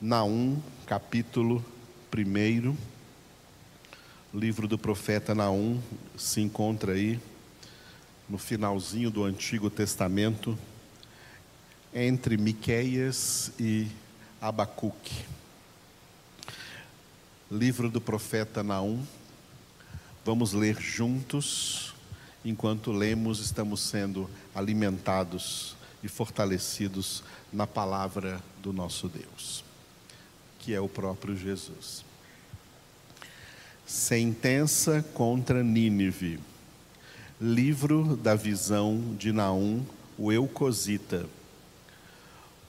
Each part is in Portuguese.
Naum, capítulo 1. Livro do profeta Naum se encontra aí no finalzinho do Antigo Testamento, entre Miqueias e Abacuque. Livro do profeta Naum. Vamos ler juntos. Enquanto lemos, estamos sendo alimentados e fortalecidos na palavra do nosso Deus que é o próprio Jesus. Sentença contra Nínive. Livro da visão de Naum, o Eucosita.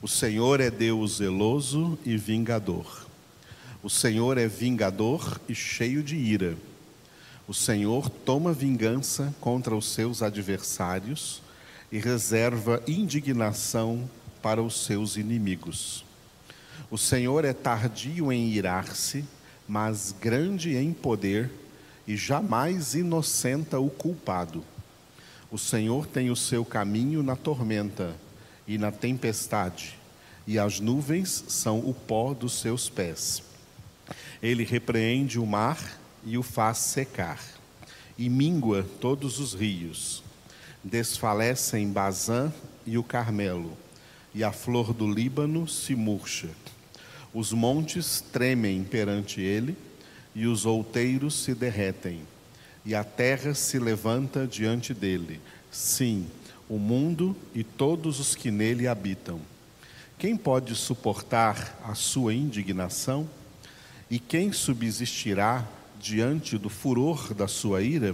O Senhor é Deus zeloso e vingador. O Senhor é vingador e cheio de ira. O Senhor toma vingança contra os seus adversários e reserva indignação para os seus inimigos. O Senhor é tardio em irar-se, mas grande em poder, e jamais inocenta o culpado. O Senhor tem o seu caminho na tormenta e na tempestade, e as nuvens são o pó dos seus pés. Ele repreende o mar e o faz secar, e mingua todos os rios. Desfalecem Bazã e o Carmelo, e a flor do Líbano se murcha. Os montes tremem perante ele, e os outeiros se derretem, e a terra se levanta diante dele. Sim, o mundo e todos os que nele habitam. Quem pode suportar a sua indignação? E quem subsistirá diante do furor da sua ira?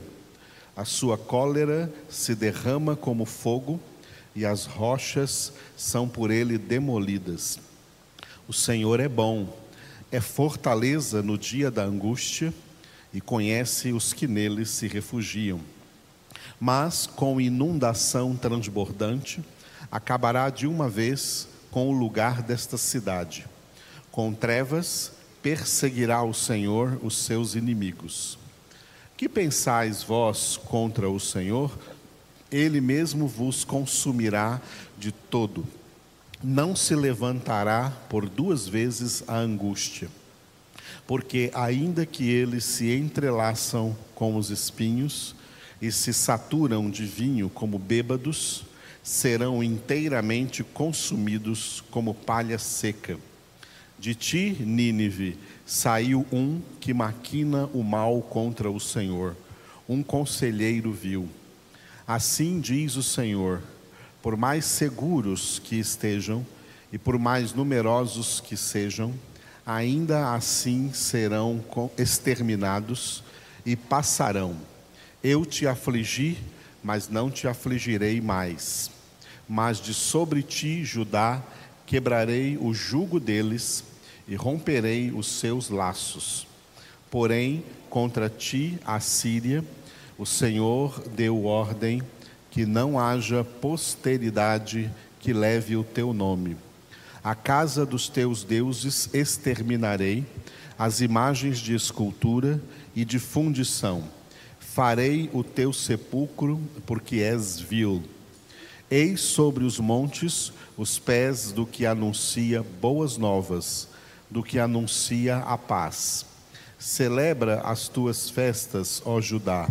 A sua cólera se derrama como fogo, e as rochas são por ele demolidas. O Senhor é bom, é fortaleza no dia da angústia e conhece os que nele se refugiam. Mas com inundação transbordante, acabará de uma vez com o lugar desta cidade. Com trevas, perseguirá o Senhor os seus inimigos. Que pensais vós contra o Senhor? Ele mesmo vos consumirá de todo não se levantará por duas vezes a angústia, porque ainda que eles se entrelaçam com os espinhos e se saturam de vinho como bêbados, serão inteiramente consumidos como palha seca. De ti, Nínive, saiu um que maquina o mal contra o Senhor, um conselheiro vil. Assim diz o Senhor: por mais seguros que estejam e por mais numerosos que sejam, ainda assim serão exterminados e passarão. Eu te afligi, mas não te afligirei mais. Mas de sobre ti, Judá, quebrarei o jugo deles e romperei os seus laços. Porém, contra ti, a Síria, o Senhor deu ordem que não haja posteridade que leve o teu nome. A casa dos teus deuses exterminarei, as imagens de escultura e de fundição. Farei o teu sepulcro, porque és vil. Eis sobre os montes os pés do que anuncia boas novas, do que anuncia a paz. Celebra as tuas festas, ó Judá,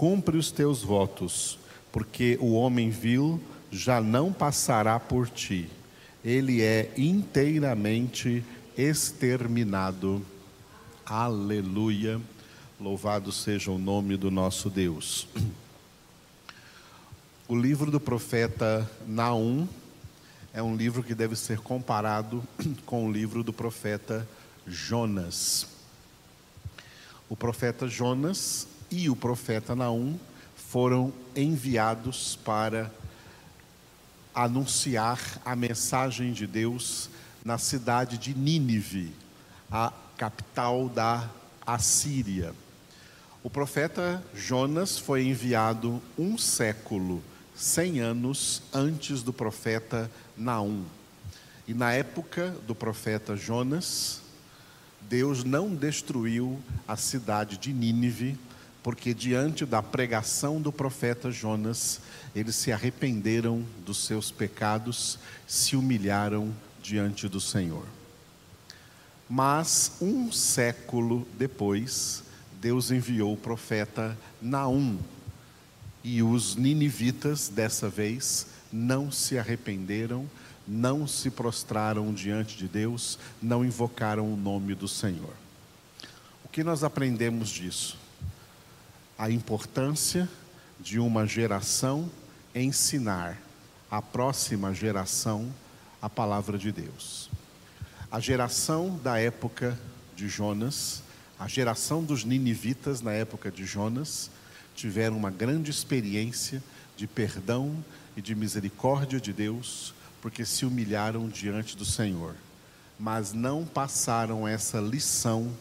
cumpre os teus votos porque o homem vil já não passará por ti, ele é inteiramente exterminado. Aleluia. Louvado seja o nome do nosso Deus. O livro do profeta Naum é um livro que deve ser comparado com o livro do profeta Jonas. O profeta Jonas e o profeta Naum foram enviados para anunciar a mensagem de Deus na cidade de Nínive, a capital da Assíria. O profeta Jonas foi enviado um século, cem anos antes do profeta Naum. E na época do profeta Jonas, Deus não destruiu a cidade de Nínive, porque diante da pregação do profeta Jonas, eles se arrependeram dos seus pecados, se humilharam diante do Senhor. Mas um século depois, Deus enviou o profeta Naum. E os ninivitas, dessa vez, não se arrependeram, não se prostraram diante de Deus, não invocaram o nome do Senhor. O que nós aprendemos disso? A importância de uma geração ensinar à próxima geração a palavra de Deus. A geração da época de Jonas, a geração dos ninivitas na época de Jonas, tiveram uma grande experiência de perdão e de misericórdia de Deus, porque se humilharam diante do Senhor, mas não passaram essa lição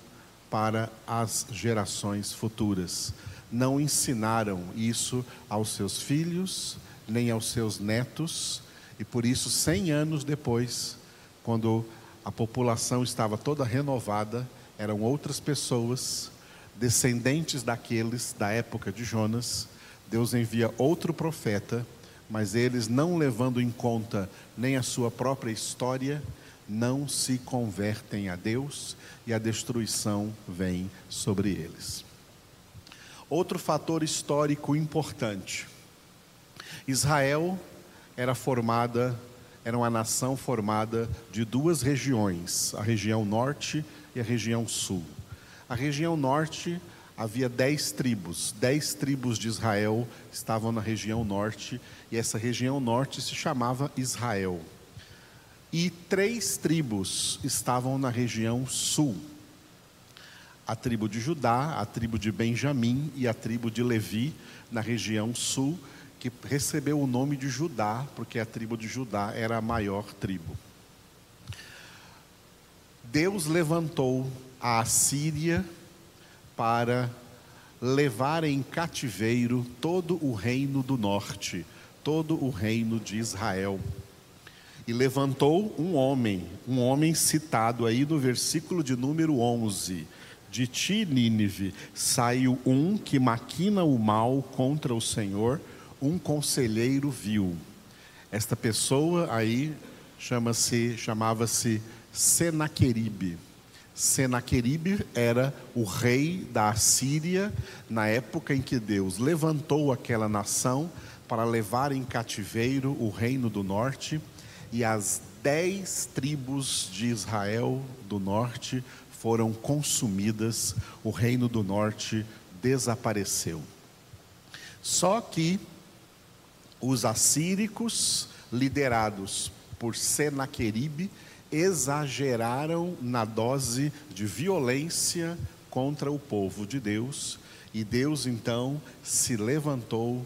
para as gerações futuras. Não ensinaram isso aos seus filhos, nem aos seus netos, e por isso, cem anos depois, quando a população estava toda renovada, eram outras pessoas, descendentes daqueles da época de Jonas. Deus envia outro profeta, mas eles, não levando em conta nem a sua própria história, não se convertem a Deus e a destruição vem sobre eles. Outro fator histórico importante: Israel era formada, era uma nação formada de duas regiões, a região norte e a região sul. A região norte havia dez tribos, dez tribos de Israel estavam na região norte, e essa região norte se chamava Israel. E três tribos estavam na região sul: a tribo de Judá, a tribo de Benjamim e a tribo de Levi, na região sul, que recebeu o nome de Judá, porque a tribo de Judá era a maior tribo. Deus levantou a Assíria para levar em cativeiro todo o reino do norte, todo o reino de Israel. E levantou um homem, um homem citado aí no versículo de número 11. De ti, Nínive, saiu um que maquina o mal contra o Senhor um conselheiro vil. Esta pessoa aí chama-se, chamava-se Senaqueribe. Senaqueribe era o rei da Assíria na época em que Deus levantou aquela nação para levar em cativeiro o reino do norte e as dez tribos de Israel do norte foram consumidas, o reino do norte desapareceu. Só que os assíricos, liderados por Senaqueribe, exageraram na dose de violência contra o povo de Deus, e Deus então se levantou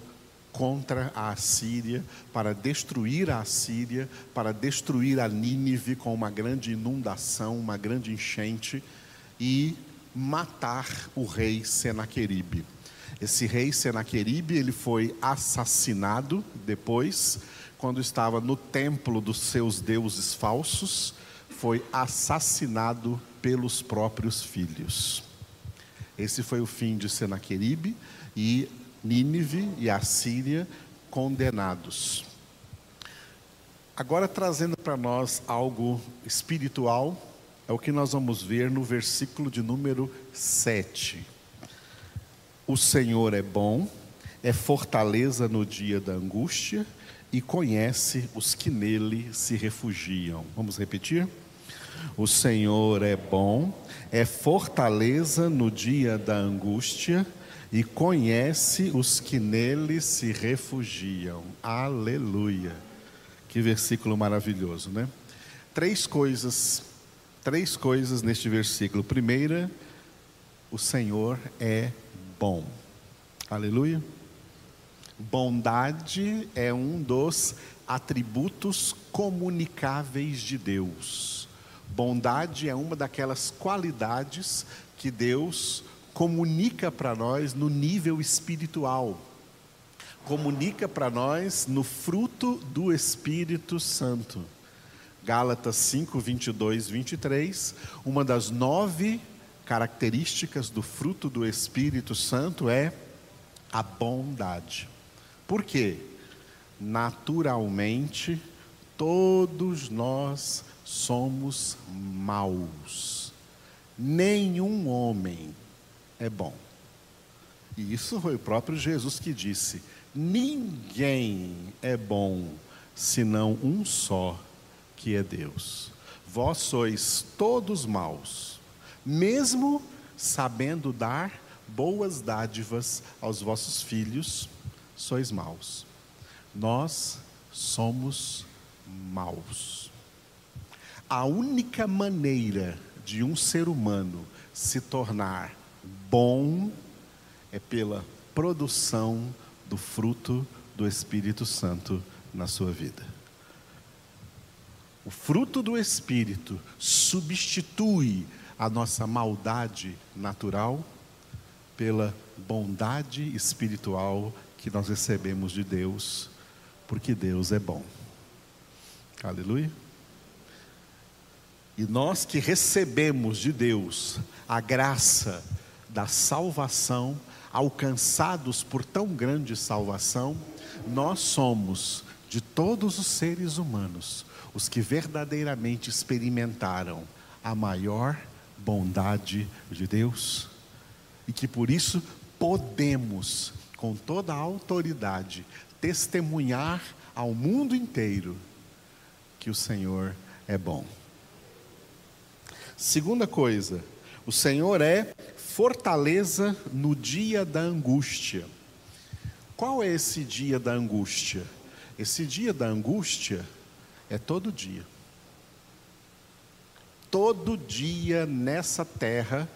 contra a Assíria para destruir a Assíria, para destruir a Nínive com uma grande inundação, uma grande enchente e matar o rei Senaqueribe. Esse rei Senaqueribe, ele foi assassinado depois, quando estava no templo dos seus deuses falsos, foi assassinado pelos próprios filhos. Esse foi o fim de Senaqueribe e Nínive e a Síria condenados. Agora trazendo para nós algo espiritual, é o que nós vamos ver no versículo de número 7. O Senhor é bom, é fortaleza no dia da angústia e conhece os que nele se refugiam. Vamos repetir? O Senhor é bom, é fortaleza no dia da angústia e conhece os que nele se refugiam. Aleluia. Que versículo maravilhoso, né? Três coisas, três coisas neste versículo. Primeira, o Senhor é bom. Aleluia. Bondade é um dos atributos comunicáveis de Deus. Bondade é uma daquelas qualidades que Deus comunica para nós no nível espiritual. Comunica para nós no fruto do Espírito Santo. Gálatas 5, 22, 23, uma das nove características do fruto do Espírito Santo é a bondade. Por quê? Naturalmente, todos nós somos maus. nenhum homem é bom. E isso foi o próprio Jesus que disse: ninguém é bom senão um só, que é Deus. Vós sois todos maus, mesmo sabendo dar boas dádivas aos vossos filhos, sois maus. Nós somos maus. A única maneira de um ser humano se tornar bom é pela produção do fruto do Espírito Santo na sua vida. O fruto do Espírito substitui a nossa maldade natural pela bondade espiritual que nós recebemos de Deus, porque Deus é bom. Aleluia. E nós que recebemos de Deus a graça da salvação, alcançados por tão grande salvação, nós somos, de todos os seres humanos, os que verdadeiramente experimentaram a maior bondade de Deus e que por isso podemos, com toda a autoridade, testemunhar ao mundo inteiro que o Senhor é bom. Segunda coisa, o Senhor é fortaleza no dia da angústia. Qual é esse dia da angústia? Esse dia da angústia é todo dia. Todo dia nessa terra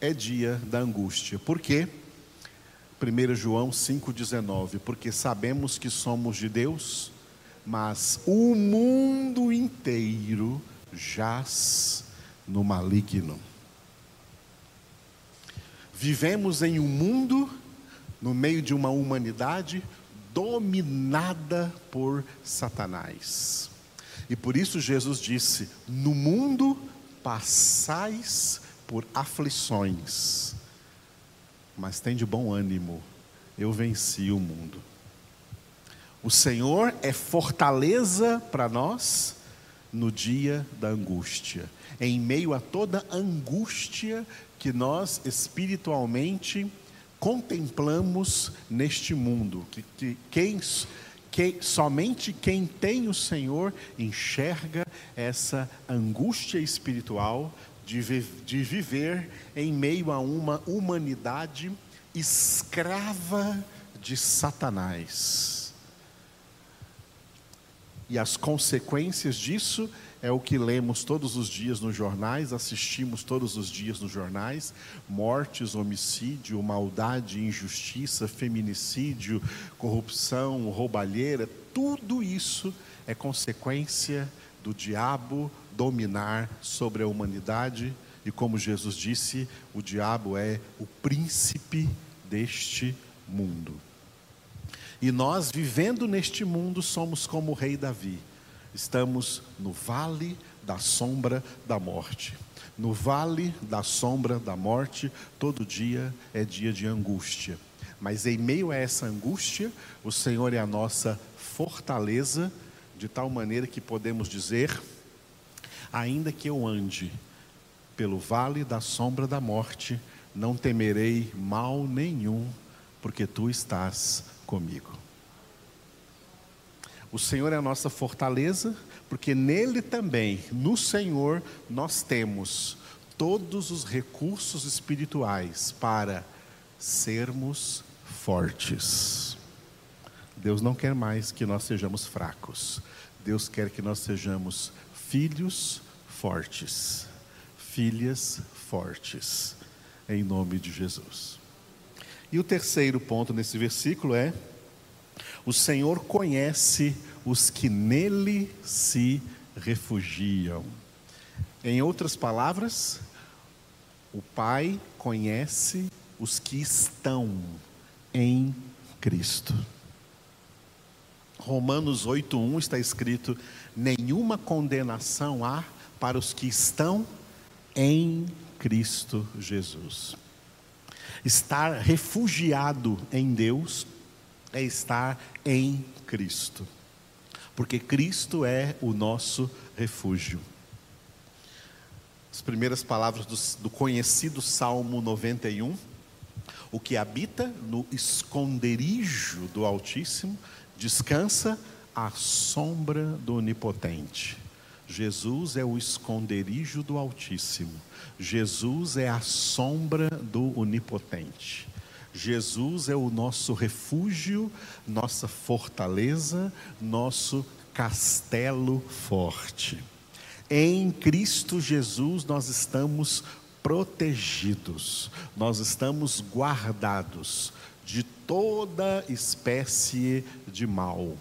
é dia da angústia. Por quê? 1 João 5,19: Porque sabemos que somos de Deus, mas o mundo inteiro jaz no maligno. Vivemos em um mundo, no meio de uma humanidade dominada por Satanás. E por isso Jesus disse: No mundo passais por aflições, mas tem de bom ânimo, eu venci o mundo. O Senhor é fortaleza para nós no dia da angústia, em meio a toda angústia que nós espiritualmente contemplamos neste mundo, que, que quem, que, somente quem tem o Senhor enxerga essa angústia espiritual de, de viver em meio a uma humanidade escrava de Satanás. E as consequências disso é o que lemos todos os dias nos jornais, assistimos todos os dias nos jornais: mortes, homicídio, maldade, injustiça, feminicídio, corrupção, roubalheira, tudo isso é consequência do diabo dominar sobre a humanidade, e como Jesus disse, o diabo é o príncipe deste mundo. E nós, vivendo neste mundo, somos como o rei Davi Estamos no vale da sombra da morte. No vale da sombra da morte, todo dia é dia de angústia. Mas em meio a essa angústia, o Senhor é a nossa fortaleza, de tal maneira que podemos dizer: ainda que eu ande pelo vale da sombra da morte, não temerei mal nenhum, porque tu estás comigo. O Senhor é a nossa fortaleza, porque nele também, no Senhor, nós temos todos os recursos espirituais para sermos fortes. Deus não quer mais que nós sejamos fracos. Deus quer que nós sejamos filhos fortes, filhas fortes, em nome de Jesus. E o terceiro ponto nesse versículo é o Senhor conhece os que nele se refugiam. Em outras palavras, o Pai conhece os que estão em Cristo. Romanos 8:1 está escrito: nenhuma condenação há para os que estão em Cristo Jesus. Estar refugiado em Deus é estar em Cristo, porque Cristo é o nosso refúgio. as primeiras palavras do, do conhecido Salmo 91. O que habita no esconderijo do Altíssimo descansa à sombra do Onipotente. Jesus é o esconderijo do Altíssimo. Jesus é a sombra do Onipotente. Jesus é o nosso refúgio, nossa fortaleza, nosso castelo forte. Em Cristo Jesus nós estamos protegidos, nós estamos guardados de toda espécie de mal.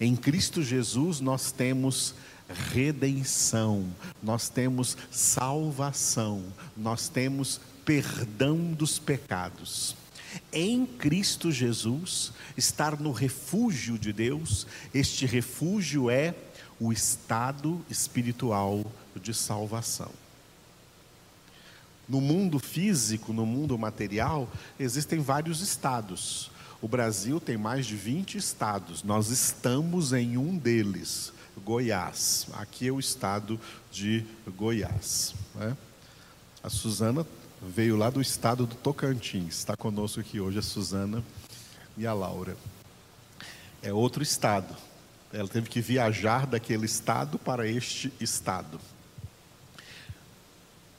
Em Cristo Jesus nós temos redenção, nós temos salvação, nós temos perdão dos pecados. Em Cristo Jesus, estar no refúgio de Deus, este refúgio é o estado espiritual de salvação. No mundo físico, no mundo material, existem vários estados. O Brasil tem mais de 20 estados, nós estamos em um deles, Goiás. Aqui é o estado de Goiás. Né? A Suzana veio lá do estado do Tocantins, está conosco aqui hoje a Suzana e a Laura. É outro estado, ela teve que viajar daquele estado para este estado.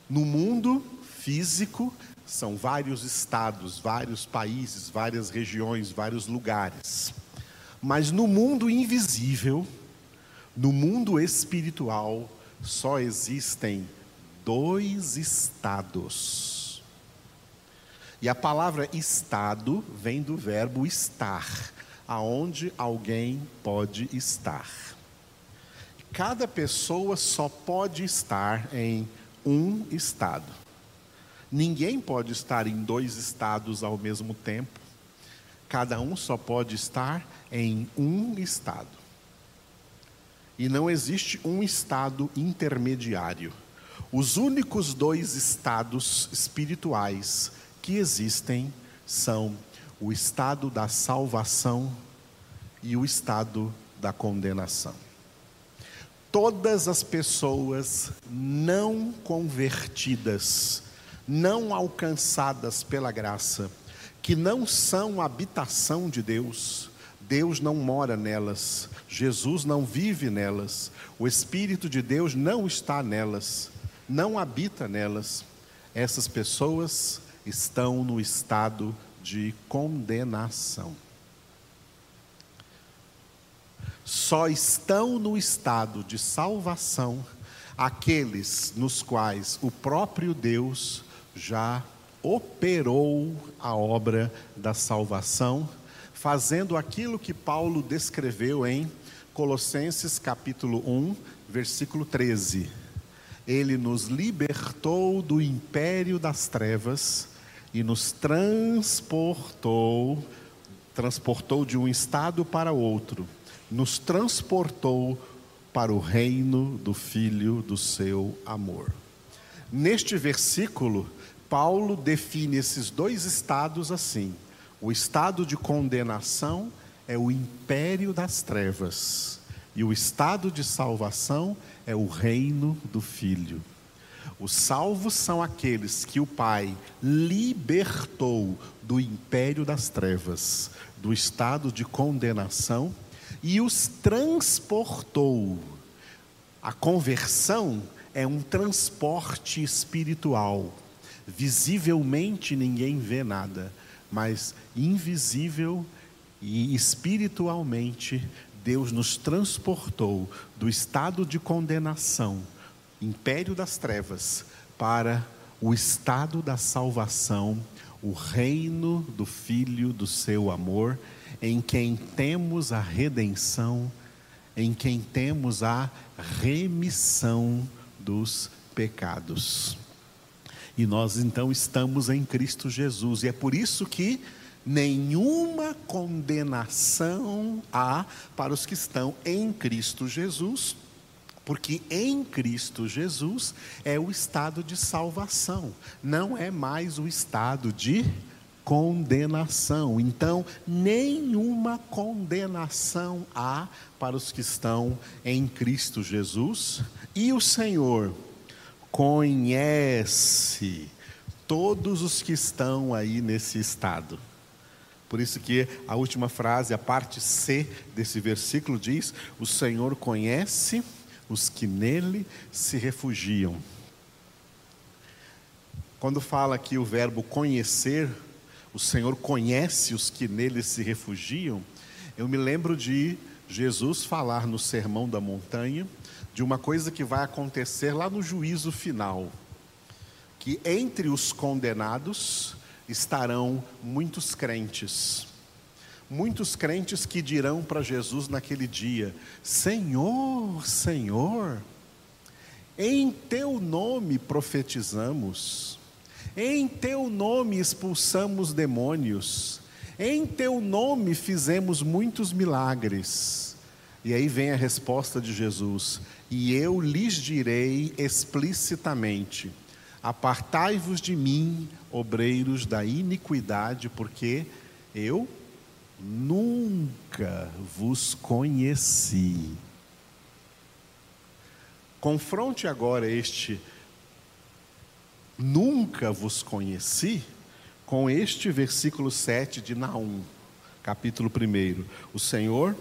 No mundo físico, são vários estados, vários países, várias regiões, vários lugares. Mas no mundo invisível, no mundo espiritual, só existem dois estados. E a palavra estado vem do verbo estar aonde alguém pode estar. Cada pessoa só pode estar em um estado. Ninguém pode estar em dois estados ao mesmo tempo. Cada um só pode estar em um estado. E não existe um estado intermediário. Os únicos dois estados espirituais que existem são o estado da salvação e o estado da condenação. Todas as pessoas não convertidas, não alcançadas pela graça, que não são habitação de Deus, Deus não mora nelas, Jesus não vive nelas, o Espírito de Deus não está nelas, não habita nelas. Essas pessoas estão no estado de condenação. Só estão no estado de salvação aqueles nos quais o próprio Deus já operou a obra da salvação, fazendo aquilo que Paulo descreveu em Colossenses capítulo 1, versículo 13. Ele nos libertou do império das trevas e nos transportou, transportou de um estado para outro, nos transportou para o reino do Filho do seu amor. Neste versículo, Paulo define esses dois estados assim: o estado de condenação é o império das trevas, e o estado de salvação é o reino do Filho. Os salvos são aqueles que o Pai libertou do império das trevas, do estado de condenação e os transportou. A conversão é um transporte espiritual. Visivelmente ninguém vê nada, mas invisível e espiritualmente Deus nos transportou do estado de condenação império das trevas para o estado da salvação, o reino do Filho do seu amor, em quem temos a redenção, em quem temos a remissão dos pecados. E nós então estamos em Cristo Jesus, e é por isso que nenhuma condenação há para os que estão em Cristo Jesus porque em Cristo Jesus é o estado de salvação, não é mais o estado de condenação. Então, nenhuma condenação há para os que estão em Cristo Jesus. E o Senhor, conhece todos os que estão aí nesse estado. Por isso que a última frase, a parte C desse versículo diz: "O Senhor conhece os que nele se refugiam". Quando fala aqui o verbo conhecer, o Senhor conhece os que nele se refugiam, eu me lembro de Jesus falar no Sermão da Montanha de uma coisa que vai acontecer lá no juízo final, que entre os condenados estarão muitos crentes. Muitos crentes que dirão para Jesus naquele dia: Senhor, Senhor, em teu nome profetizamos, em teu nome expulsamos demônios, em teu nome fizemos muitos milagres. E aí vem a resposta de Jesus: E eu lhes direi explicitamente: Apartai-vos de mim, obreiros da iniquidade, porque eu nunca vos conheci. Confronte agora este nunca vos conheci com este versículo 7 de Naum, capítulo 1. O Senhor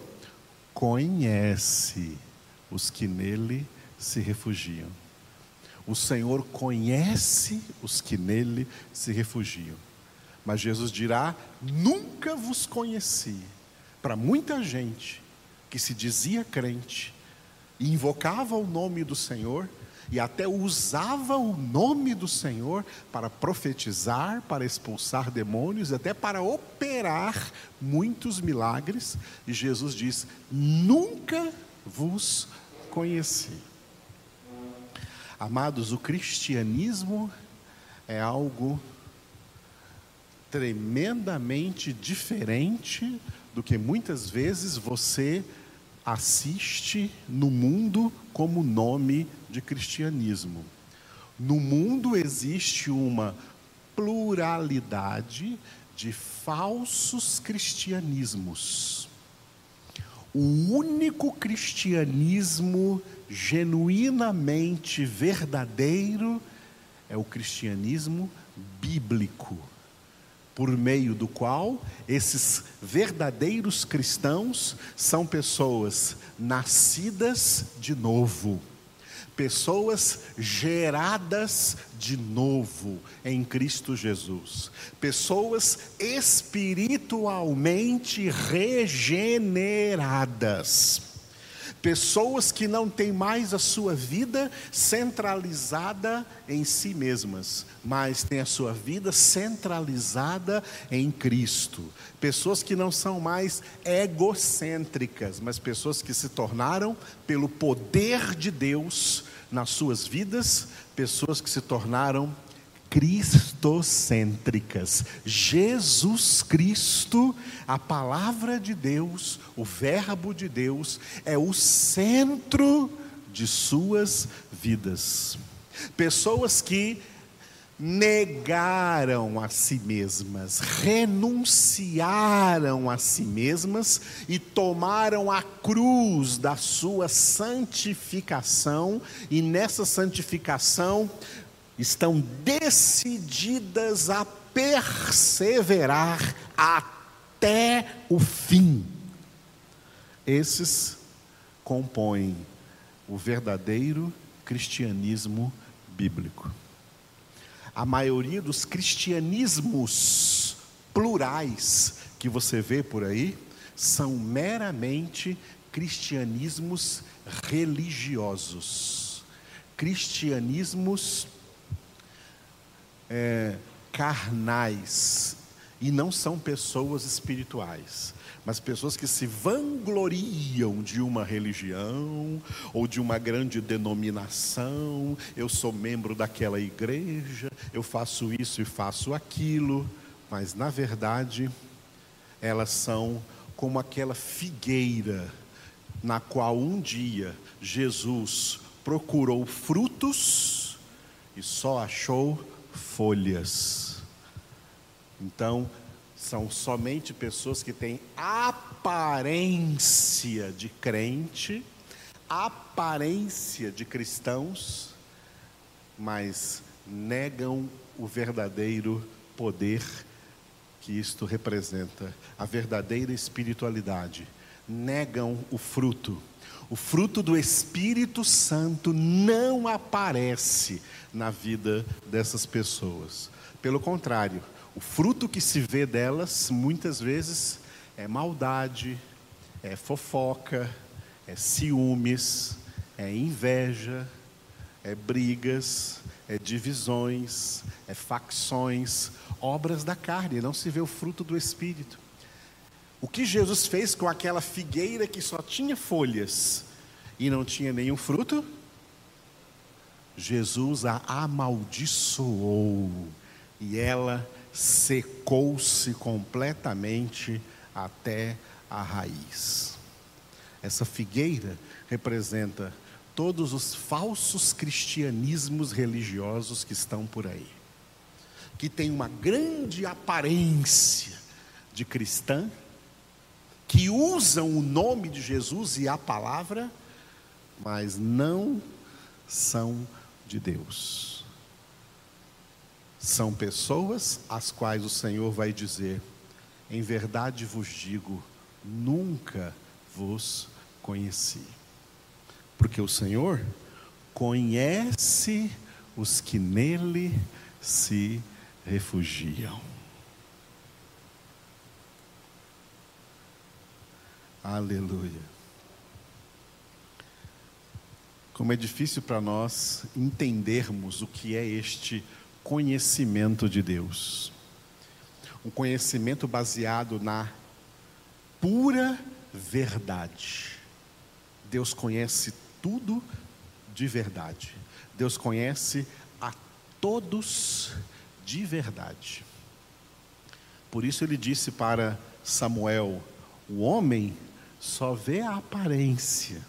conhece os que nele se refugiam. O Senhor conhece os que nele se refugiam. Mas Jesus dirá: Nunca vos conheci. Para muita gente que se dizia crente e invocava o nome do Senhor, e até usava o nome do Senhor para profetizar, para expulsar demônios, até para operar muitos milagres. E Jesus diz: Nunca vos conheci. Amados, o cristianismo é algo tremendamente diferente do que muitas vezes você assiste no mundo como nome de cristianismo. No mundo existe uma pluralidade de falsos cristianismos. O único cristianismo genuinamente verdadeiro é o cristianismo bíblico por meio do qual esses verdadeiros cristãos são pessoas nascidas de novo, pessoas geradas de novo em Cristo Jesus, pessoas espiritualmente regeneradas Pessoas que não têm mais a sua vida centralizada em si mesmas, mas têm a sua vida centralizada em Cristo. Pessoas que não são mais egocêntricas, mas pessoas que se tornaram, pelo poder de Deus nas suas vidas, pessoas que se tornaram cristocêntricas. Jesus Cristo, a palavra de Deus, o Verbo de Deus, é o centro de suas vidas. Pessoas que negaram a si mesmas, renunciaram a si mesmas e tomaram a cruz da sua santificação, e nessa santificação estão decididas a perseverar até o fim. Esses compõem o verdadeiro cristianismo bíblico. A maioria dos cristianismos plurais que você vê por aí são meramente cristianismos religiosos, cristianismos é, carnais e não são pessoas espirituais, mas pessoas que se vangloriam de uma religião ou de uma grande denominação. Eu sou membro daquela igreja, eu faço isso e faço aquilo, mas na verdade elas são como aquela figueira na qual um dia Jesus procurou frutos e só achou folhas. Então, são somente pessoas que têm aparência de crente, aparência de cristãos, mas negam o verdadeiro poder que isto representa, a verdadeira espiritualidade. Negam o fruto. O fruto do Espírito Santo não aparece na vida dessas pessoas. Pelo contrário, o fruto que se vê delas muitas vezes é maldade, é fofoca, é ciúmes, é inveja, é brigas, é divisões, é facções, obras da carne, não se vê o fruto do Espírito. O que Jesus fez com aquela figueira que só tinha folhas e não tinha nenhum fruto? Jesus a amaldiçoou e ela secou-se completamente até a raiz. Essa figueira representa todos os falsos cristianismos religiosos que estão por aí, que tem uma grande aparência de cristã, que usam o nome de Jesus e a palavra, mas não são de Deus. São pessoas às quais o Senhor vai dizer: em verdade vos digo, nunca vos conheci. Porque o Senhor conhece os que nele se refugiam. Aleluia. Como é difícil para nós entendermos o que é este conhecimento de Deus. Um conhecimento baseado na pura verdade. Deus conhece tudo de verdade. Deus conhece a todos de verdade. Por isso ele disse para Samuel: o homem só vê a aparência,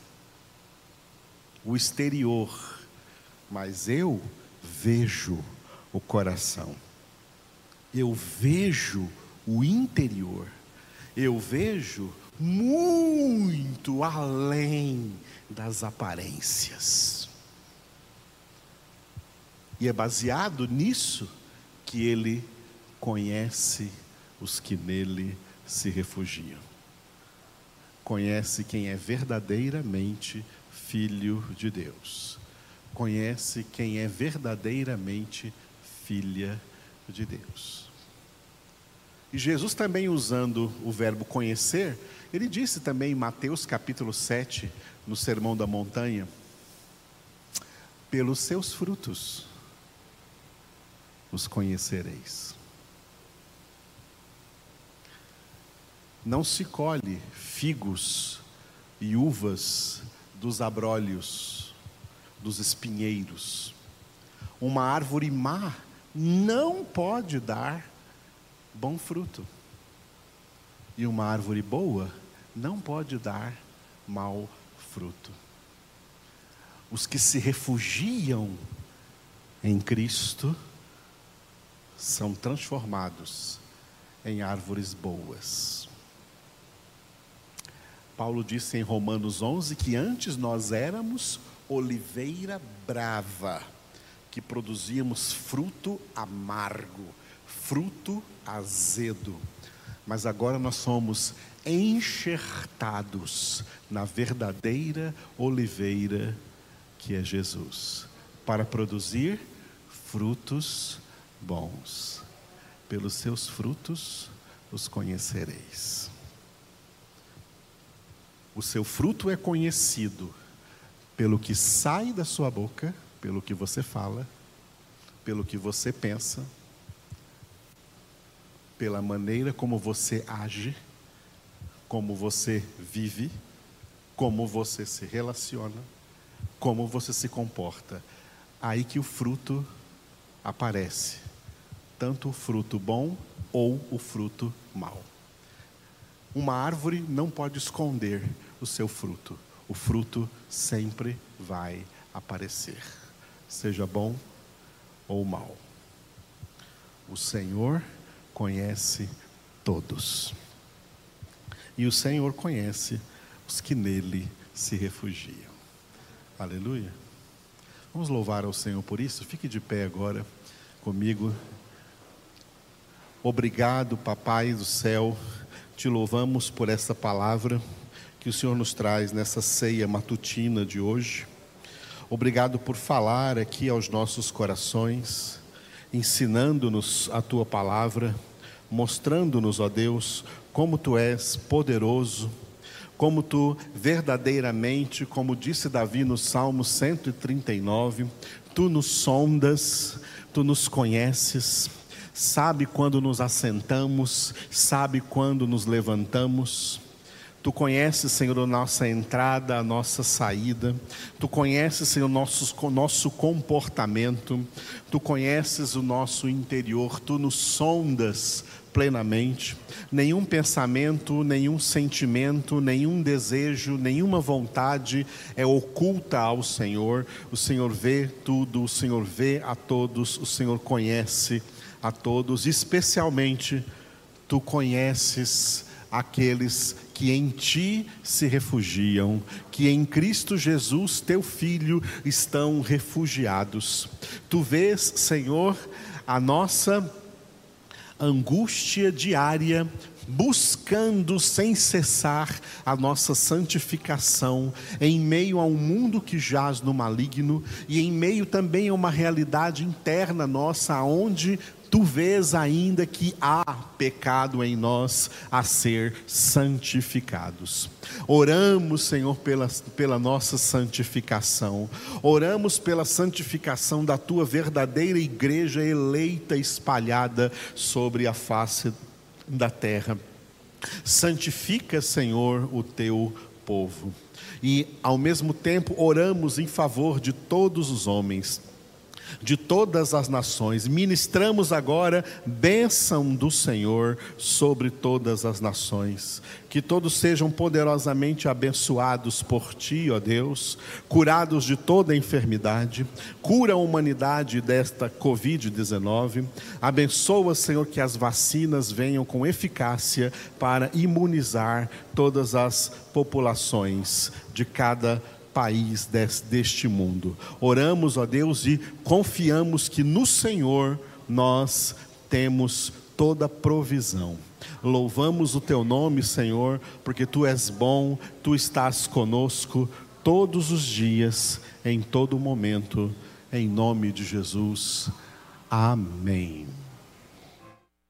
o exterior, mas eu vejo o coração. Eu vejo o interior. Eu vejo muito além das aparências. E é baseado nisso que ele conhece os que nele se refugiam. Conhece quem é verdadeiramente filho de Deus. Conhece quem é verdadeiramente filha de Deus. E Jesus também usando o verbo conhecer, ele disse também em Mateus capítulo 7, no Sermão da Montanha: pelos seus frutos os conhecereis. Não se colhe figos e uvas dos abrolhos, dos espinheiros. Uma árvore má não pode dar bom fruto. E uma árvore boa não pode dar mau fruto. Os que se refugiam em Cristo são transformados em árvores boas. Paulo disse em Romanos 11 que antes nós éramos oliveira brava, que produzíamos fruto amargo, fruto azedo. Mas agora nós somos enxertados na verdadeira oliveira que é Jesus, para produzir frutos bons. Pelos seus frutos os conhecereis. O seu fruto é conhecido pelo que sai da sua boca, pelo que você fala, pelo que você pensa, pela maneira como você age, como você vive, como você se relaciona, como você se comporta. Aí que o fruto aparece, tanto o fruto bom ou o fruto mau. Uma árvore não pode esconder o seu fruto. O fruto sempre vai aparecer, seja bom ou mal. O Senhor conhece todos. E o Senhor conhece os que nele se refugiam. Aleluia. Vamos louvar ao Senhor por isso? Fique de pé agora comigo. Obrigado, Papai do céu, te louvamos por essa palavra que o Senhor nos traz nessa ceia matutina de hoje. Obrigado por falar aqui aos nossos corações, ensinando-nos a tua palavra, mostrando-nos, ó Deus, como tu és poderoso, como tu verdadeiramente, como disse Davi no Salmo 139, tu nos sondas, tu nos conheces, sabe quando nos assentamos, sabe quando nos levantamos. Tu conheces, Senhor, a nossa entrada, a nossa saída. Tu conheces, Senhor, nosso, nosso comportamento. Tu conheces o nosso interior. Tu nos sondas plenamente. Nenhum pensamento, nenhum sentimento, nenhum desejo, nenhuma vontade é oculta ao Senhor. O Senhor vê tudo, o Senhor vê a todos, o Senhor conhece a todos, especialmente tu conheces aqueles que em ti se refugiam, que em Cristo Jesus, teu Filho, estão refugiados. Tu vês, Senhor, a nossa angústia diária, buscando sem cessar a nossa santificação, em meio a um mundo que jaz no maligno e em meio também a uma realidade interna nossa, onde tu vês ainda que há pecado em nós a ser santificados. Oramos, Senhor, pela, pela nossa santificação, oramos pela santificação da tua verdadeira igreja eleita, espalhada sobre a face da terra. Santifica, Senhor, o teu povo. E, ao mesmo tempo, oramos em favor de todos os homens de todas as nações. Ministramos agora bênção do Senhor sobre todas as nações. Que todos sejam poderosamente abençoados por Ti, ó Deus, curados de toda enfermidade. Cura a humanidade desta Covid-19. Abençoa, Senhor, que as vacinas venham com eficácia para imunizar todas as populações de cada país deste mundo. Oramos, ó Deus, e confiamos que no Senhor nós temos toda provisão. Louvamos o teu nome, Senhor, porque tu és bom, tu estás conosco todos os dias, em todo momento, em nome de Jesus. Amém.